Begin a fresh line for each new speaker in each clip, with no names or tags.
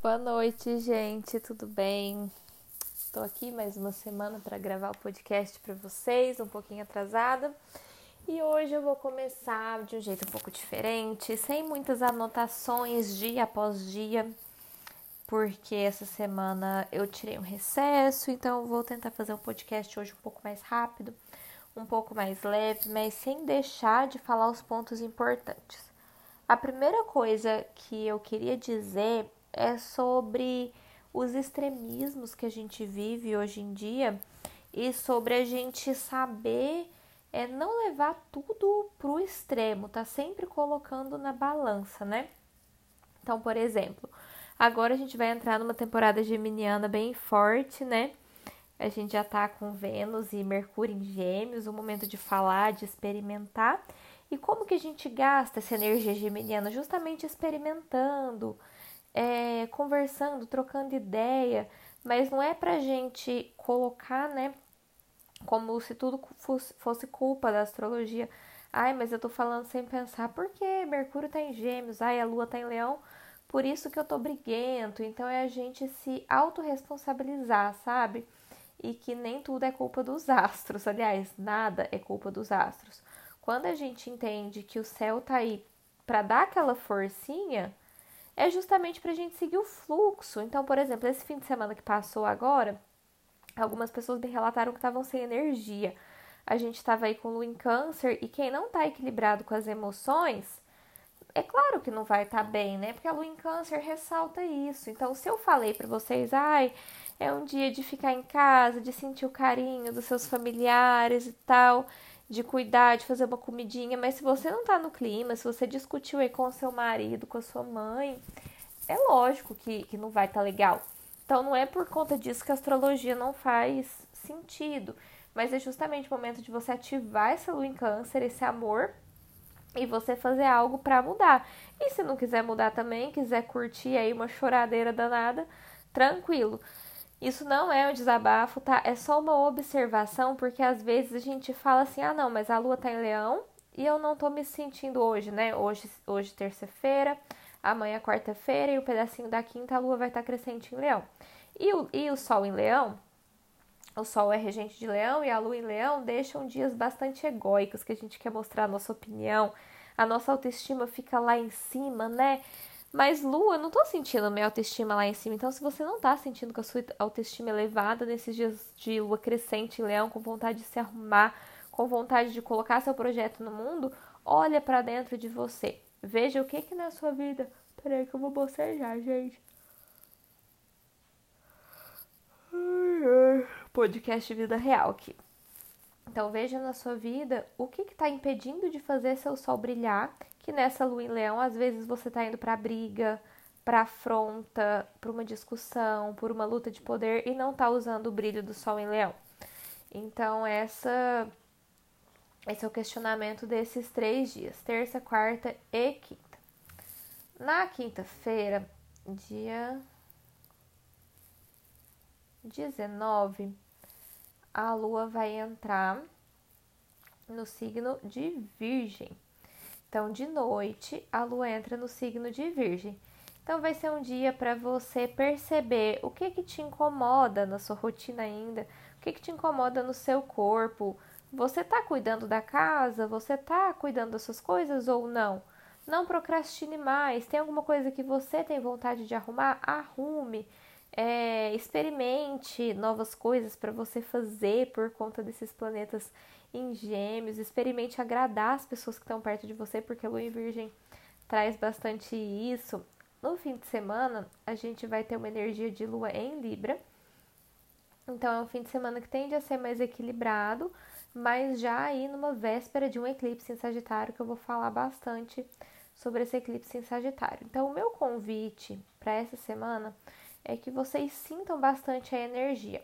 Boa noite, gente, tudo bem? Estou aqui mais uma semana para gravar o podcast para vocês, um pouquinho atrasada. E hoje eu vou começar de um jeito um pouco diferente, sem muitas anotações dia após dia, porque essa semana eu tirei um recesso, então eu vou tentar fazer um podcast hoje um pouco mais rápido, um pouco mais leve, mas sem deixar de falar os pontos importantes. A primeira coisa que eu queria dizer é sobre os extremismos que a gente vive hoje em dia e sobre a gente saber é não levar tudo pro extremo, tá sempre colocando na balança, né? Então, por exemplo, agora a gente vai entrar numa temporada geminiana bem forte, né? A gente já tá com Vênus e Mercúrio em Gêmeos, o momento de falar, de experimentar. E como que a gente gasta essa energia geminiana? Justamente experimentando, é, conversando, trocando ideia, mas não é pra gente colocar, né, como se tudo fosse culpa da astrologia. Ai, mas eu tô falando sem pensar, por que Mercúrio tá em Gêmeos, ai, a Lua tá em Leão, por isso que eu tô briguento. Então é a gente se autorresponsabilizar, sabe? E que nem tudo é culpa dos astros, aliás, nada é culpa dos astros. Quando a gente entende que o céu tá aí para dar aquela forcinha, é justamente para a gente seguir o fluxo. Então, por exemplo, esse fim de semana que passou agora, algumas pessoas me relataram que estavam sem energia. A gente estava aí com lua em câncer e quem não está equilibrado com as emoções, é claro que não vai estar tá bem, né? Porque a lua em câncer ressalta isso. Então, se eu falei para vocês, ai, é um dia de ficar em casa, de sentir o carinho dos seus familiares e tal, de cuidar, de fazer uma comidinha, mas se você não tá no clima, se você discutiu aí com o seu marido, com a sua mãe, é lógico que, que não vai estar tá legal. Então não é por conta disso que a astrologia não faz sentido, mas é justamente o momento de você ativar essa lua em câncer, esse amor, e você fazer algo para mudar. E se não quiser mudar também, quiser curtir aí uma choradeira danada, tranquilo. Isso não é um desabafo, tá? É só uma observação, porque às vezes a gente fala assim: ah, não, mas a lua tá em leão e eu não tô me sentindo hoje, né? Hoje, hoje terça-feira, amanhã quarta-feira e o pedacinho da quinta a lua vai estar tá crescente em leão. E o, e o sol em leão, o sol é regente de leão e a lua em leão deixam dias bastante egóicos, que a gente quer mostrar a nossa opinião, a nossa autoestima fica lá em cima, né? Mas Lua, eu não tô sentindo minha autoestima lá em cima. Então, se você não tá sentindo com a sua autoestima elevada nesses dias de lua crescente leão, com vontade de se arrumar, com vontade de colocar seu projeto no mundo, olha para dentro de você. Veja o que que na sua vida. Peraí que eu vou bocejar, gente. Podcast Vida Real aqui. Então veja na sua vida o que está impedindo de fazer seu sol brilhar que nessa lua em leão, às vezes você tá indo pra briga, pra afronta, pra uma discussão, por uma luta de poder e não tá usando o brilho do sol em leão. Então, essa esse é o questionamento desses três dias, terça, quarta e quinta. Na quinta-feira, dia 19, a lua vai entrar no signo de Virgem. Então, de noite, a lua entra no signo de Virgem. Então, vai ser um dia para você perceber o que que te incomoda na sua rotina ainda, o que que te incomoda no seu corpo. Você tá cuidando da casa? Você tá cuidando das suas coisas ou não? Não procrastine mais. Tem alguma coisa que você tem vontade de arrumar? Arrume. É, experimente novas coisas para você fazer por conta desses planetas em Gêmeos, experimente agradar as pessoas que estão perto de você, porque a Lua em Virgem traz bastante isso. No fim de semana, a gente vai ter uma energia de Lua em Libra. Então, é um fim de semana que tende a ser mais equilibrado, mas já aí numa véspera de um eclipse em Sagitário, que eu vou falar bastante sobre esse eclipse em Sagitário. Então, o meu convite para essa semana é que vocês sintam bastante a energia.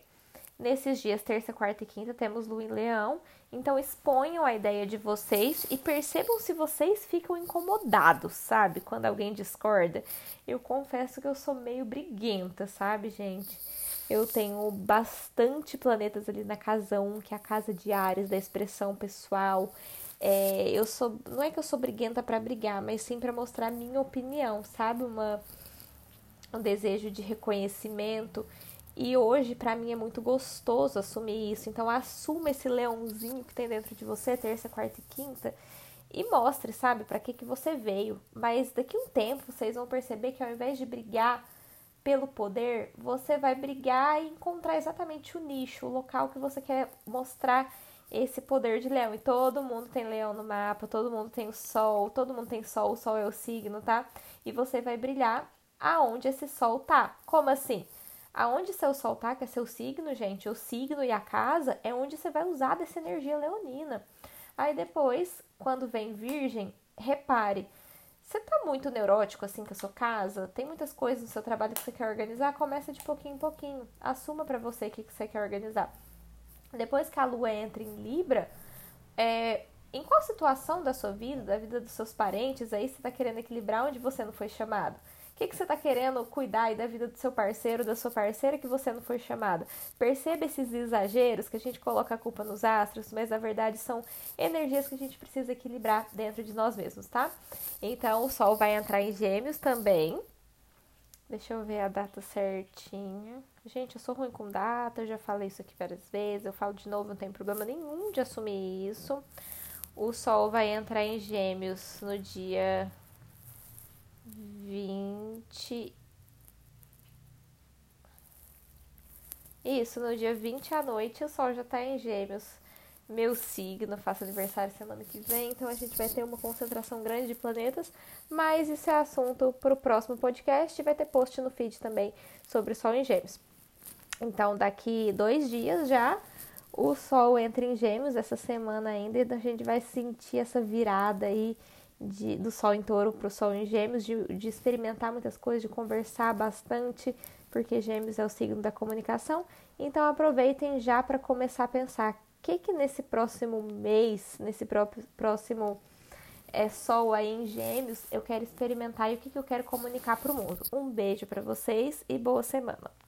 Nesses dias, terça, quarta e quinta, temos Lua em Leão. Então, exponham a ideia de vocês e percebam se vocês ficam incomodados, sabe? Quando alguém discorda. Eu confesso que eu sou meio briguenta, sabe, gente? Eu tenho bastante planetas ali na casa 1, que é a casa de Ares, da expressão pessoal. É, eu sou. Não é que eu sou briguenta para brigar, mas sim para mostrar a minha opinião, sabe? Uma um desejo de reconhecimento. E hoje, para mim, é muito gostoso assumir isso. Então, assuma esse leãozinho que tem dentro de você, terça, quarta e quinta, e mostre, sabe, para que, que você veio. Mas daqui a um tempo, vocês vão perceber que ao invés de brigar pelo poder, você vai brigar e encontrar exatamente o nicho, o local que você quer mostrar esse poder de leão. E todo mundo tem leão no mapa, todo mundo tem o sol, todo mundo tem sol, o sol é o signo, tá? E você vai brilhar aonde esse sol tá. Como assim? Aonde seu sol tá, que é seu signo, gente, o signo e a casa é onde você vai usar dessa energia leonina. Aí depois, quando vem virgem, repare, você tá muito neurótico assim com a sua casa? Tem muitas coisas no seu trabalho que você quer organizar? Começa de pouquinho em pouquinho. Assuma para você o que, que você quer organizar. Depois que a lua entra em Libra, é, em qual situação da sua vida, da vida dos seus parentes, aí você está querendo equilibrar onde você não foi chamado? O que, que você está querendo cuidar aí da vida do seu parceiro, da sua parceira que você não foi chamada? Perceba esses exageros que a gente coloca a culpa nos astros, mas na verdade são energias que a gente precisa equilibrar dentro de nós mesmos, tá? Então o Sol vai entrar em Gêmeos também. Deixa eu ver a data certinha. Gente, eu sou ruim com data, eu já falei isso aqui várias vezes, eu falo de novo, não tem problema nenhum de assumir isso. O Sol vai entrar em Gêmeos no dia 20. Isso, no dia 20 à noite o Sol já tá em Gêmeos. Meu signo, faço aniversário semana que vem, então a gente vai ter uma concentração grande de planetas, mas isso é assunto para o próximo podcast. Vai ter post no feed também sobre o Sol em Gêmeos. Então, daqui dois dias já, o Sol entra em Gêmeos, essa semana ainda, e a gente vai sentir essa virada aí de, do Sol em Touro para o Sol em Gêmeos, de, de experimentar muitas coisas, de conversar bastante, porque Gêmeos é o signo da comunicação. Então, aproveitem já para começar a pensar o que, que nesse próximo mês, nesse próximo é, Sol aí em Gêmeos, eu quero experimentar e o que, que eu quero comunicar para o mundo. Um beijo para vocês e boa semana!